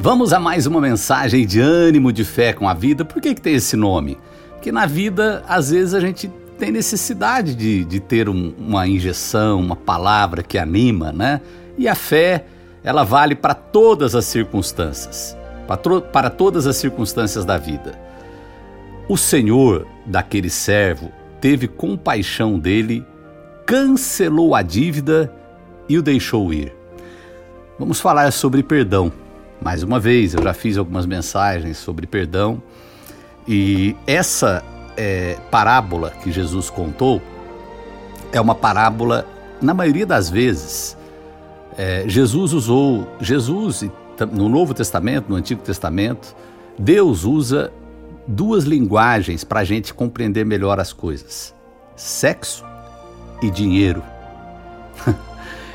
Vamos a mais uma mensagem de ânimo, de fé com a vida. Por que, que tem esse nome? Porque na vida, às vezes, a gente tem necessidade de, de ter um, uma injeção, uma palavra que anima, né? E a fé, ela vale para todas as circunstâncias, para, para todas as circunstâncias da vida. O Senhor daquele servo teve compaixão dele, cancelou a dívida e o deixou ir. Vamos falar sobre perdão. Mais uma vez, eu já fiz algumas mensagens sobre perdão e essa é, parábola que Jesus contou é uma parábola, na maioria das vezes, é, Jesus usou, Jesus no Novo Testamento, no Antigo Testamento, Deus usa duas linguagens para a gente compreender melhor as coisas: sexo e dinheiro.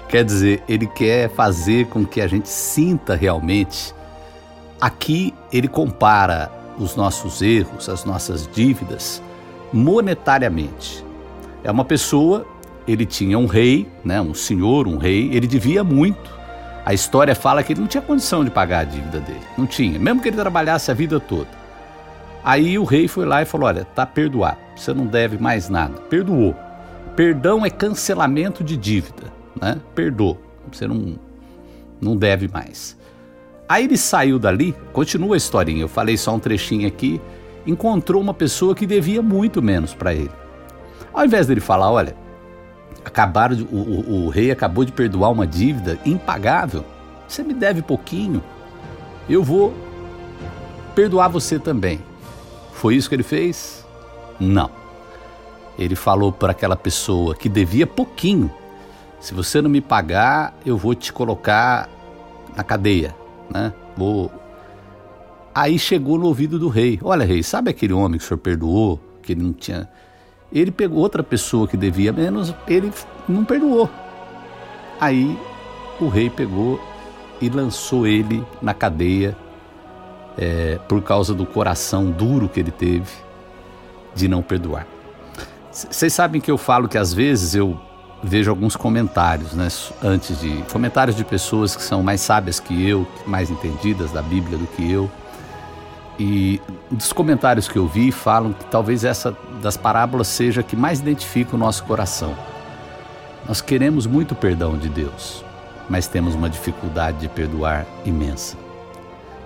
Quer dizer, ele quer fazer com que a gente sinta realmente. Aqui ele compara os nossos erros, as nossas dívidas, monetariamente. É uma pessoa, ele tinha um rei, né, um senhor, um rei, ele devia muito. A história fala que ele não tinha condição de pagar a dívida dele. Não tinha, mesmo que ele trabalhasse a vida toda. Aí o rei foi lá e falou: Olha, tá perdoado, você não deve mais nada. Perdoou. Perdão é cancelamento de dívida né? Perdoa, você não, não deve mais. Aí ele saiu dali, continua a historinha, eu falei só um trechinho aqui, encontrou uma pessoa que devia muito menos para ele. Ao invés dele falar, olha, acabaram de, o, o, o rei acabou de perdoar uma dívida impagável, você me deve pouquinho, eu vou perdoar você também. Foi isso que ele fez? Não. Ele falou para aquela pessoa que devia pouquinho, se você não me pagar, eu vou te colocar na cadeia, né? Vou. Aí chegou no ouvido do rei: Olha, rei, sabe aquele homem que o senhor perdoou, que ele não tinha. Ele pegou outra pessoa que devia menos, ele não perdoou. Aí o rei pegou e lançou ele na cadeia é, por causa do coração duro que ele teve de não perdoar. Vocês sabem que eu falo que às vezes eu vejo alguns comentários, né, antes de comentários de pessoas que são mais sábias que eu, mais entendidas da Bíblia do que eu. E dos comentários que eu vi falam que talvez essa das parábolas seja que mais identifica o nosso coração. Nós queremos muito perdão de Deus, mas temos uma dificuldade de perdoar imensa.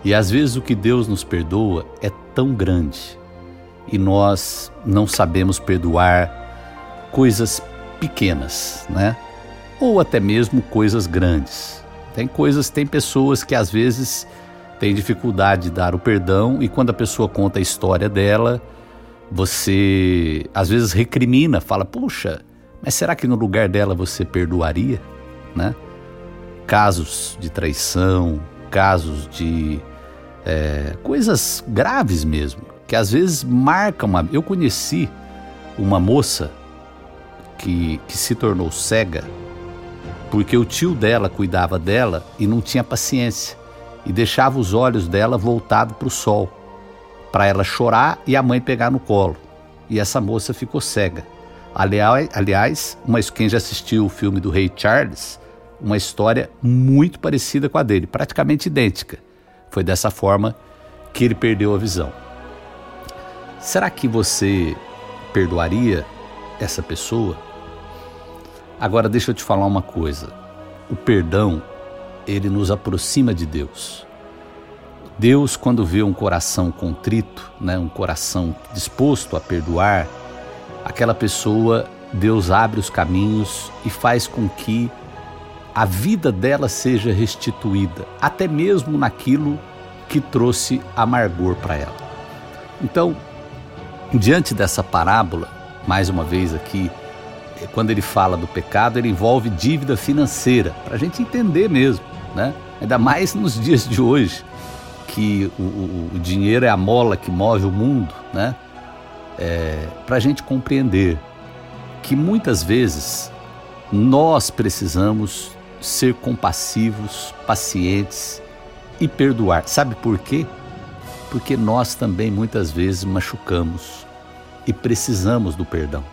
E às vezes o que Deus nos perdoa é tão grande e nós não sabemos perdoar coisas pequenas, né? Ou até mesmo coisas grandes. Tem coisas, tem pessoas que às vezes têm dificuldade de dar o perdão e quando a pessoa conta a história dela, você às vezes recrimina, fala: "Puxa, mas será que no lugar dela você perdoaria?", né? Casos de traição, casos de é, coisas graves mesmo, que às vezes marcam. Uma... Eu conheci uma moça que, que se tornou cega porque o tio dela cuidava dela e não tinha paciência e deixava os olhos dela voltados para o sol, para ela chorar e a mãe pegar no colo. E essa moça ficou cega. Aliás, uma, quem já assistiu o filme do Rei Charles, uma história muito parecida com a dele, praticamente idêntica. Foi dessa forma que ele perdeu a visão. Será que você perdoaria essa pessoa? Agora deixa eu te falar uma coisa. O perdão, ele nos aproxima de Deus. Deus, quando vê um coração contrito, né, um coração disposto a perdoar, aquela pessoa, Deus abre os caminhos e faz com que a vida dela seja restituída, até mesmo naquilo que trouxe amargor para ela. Então, diante dessa parábola, mais uma vez aqui, quando ele fala do pecado, ele envolve dívida financeira, para a gente entender mesmo, né? Ainda mais nos dias de hoje, que o, o, o dinheiro é a mola que move o mundo, né? É, para a gente compreender que muitas vezes nós precisamos ser compassivos, pacientes e perdoar. Sabe por quê? Porque nós também muitas vezes machucamos e precisamos do perdão.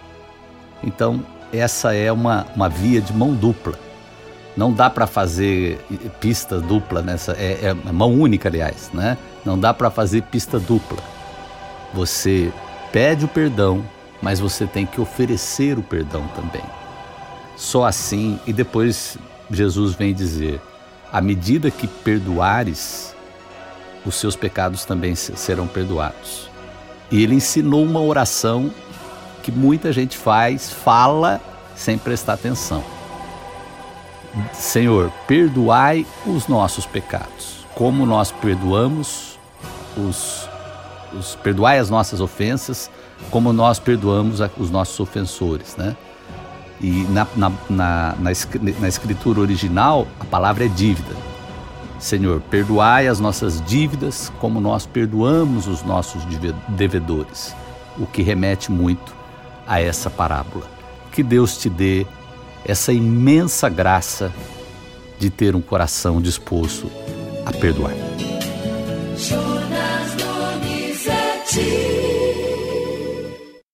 Então, essa é uma, uma via de mão dupla. Não dá para fazer pista dupla nessa, é, é mão única, aliás, né? Não dá para fazer pista dupla. Você pede o perdão, mas você tem que oferecer o perdão também. Só assim, e depois Jesus vem dizer: à medida que perdoares, os seus pecados também serão perdoados. E ele ensinou uma oração que muita gente faz, fala sem prestar atenção. Senhor, perdoai os nossos pecados, como nós perdoamos os, os perdoai as nossas ofensas, como nós perdoamos os nossos ofensores, né? E na, na, na, na, escritura original, a palavra é dívida. Senhor, perdoai as nossas dívidas como nós perdoamos os nossos devedores, o que remete muito a essa parábola. Que Deus te dê essa imensa graça de ter um coração disposto a perdoar. Jonas Donizete.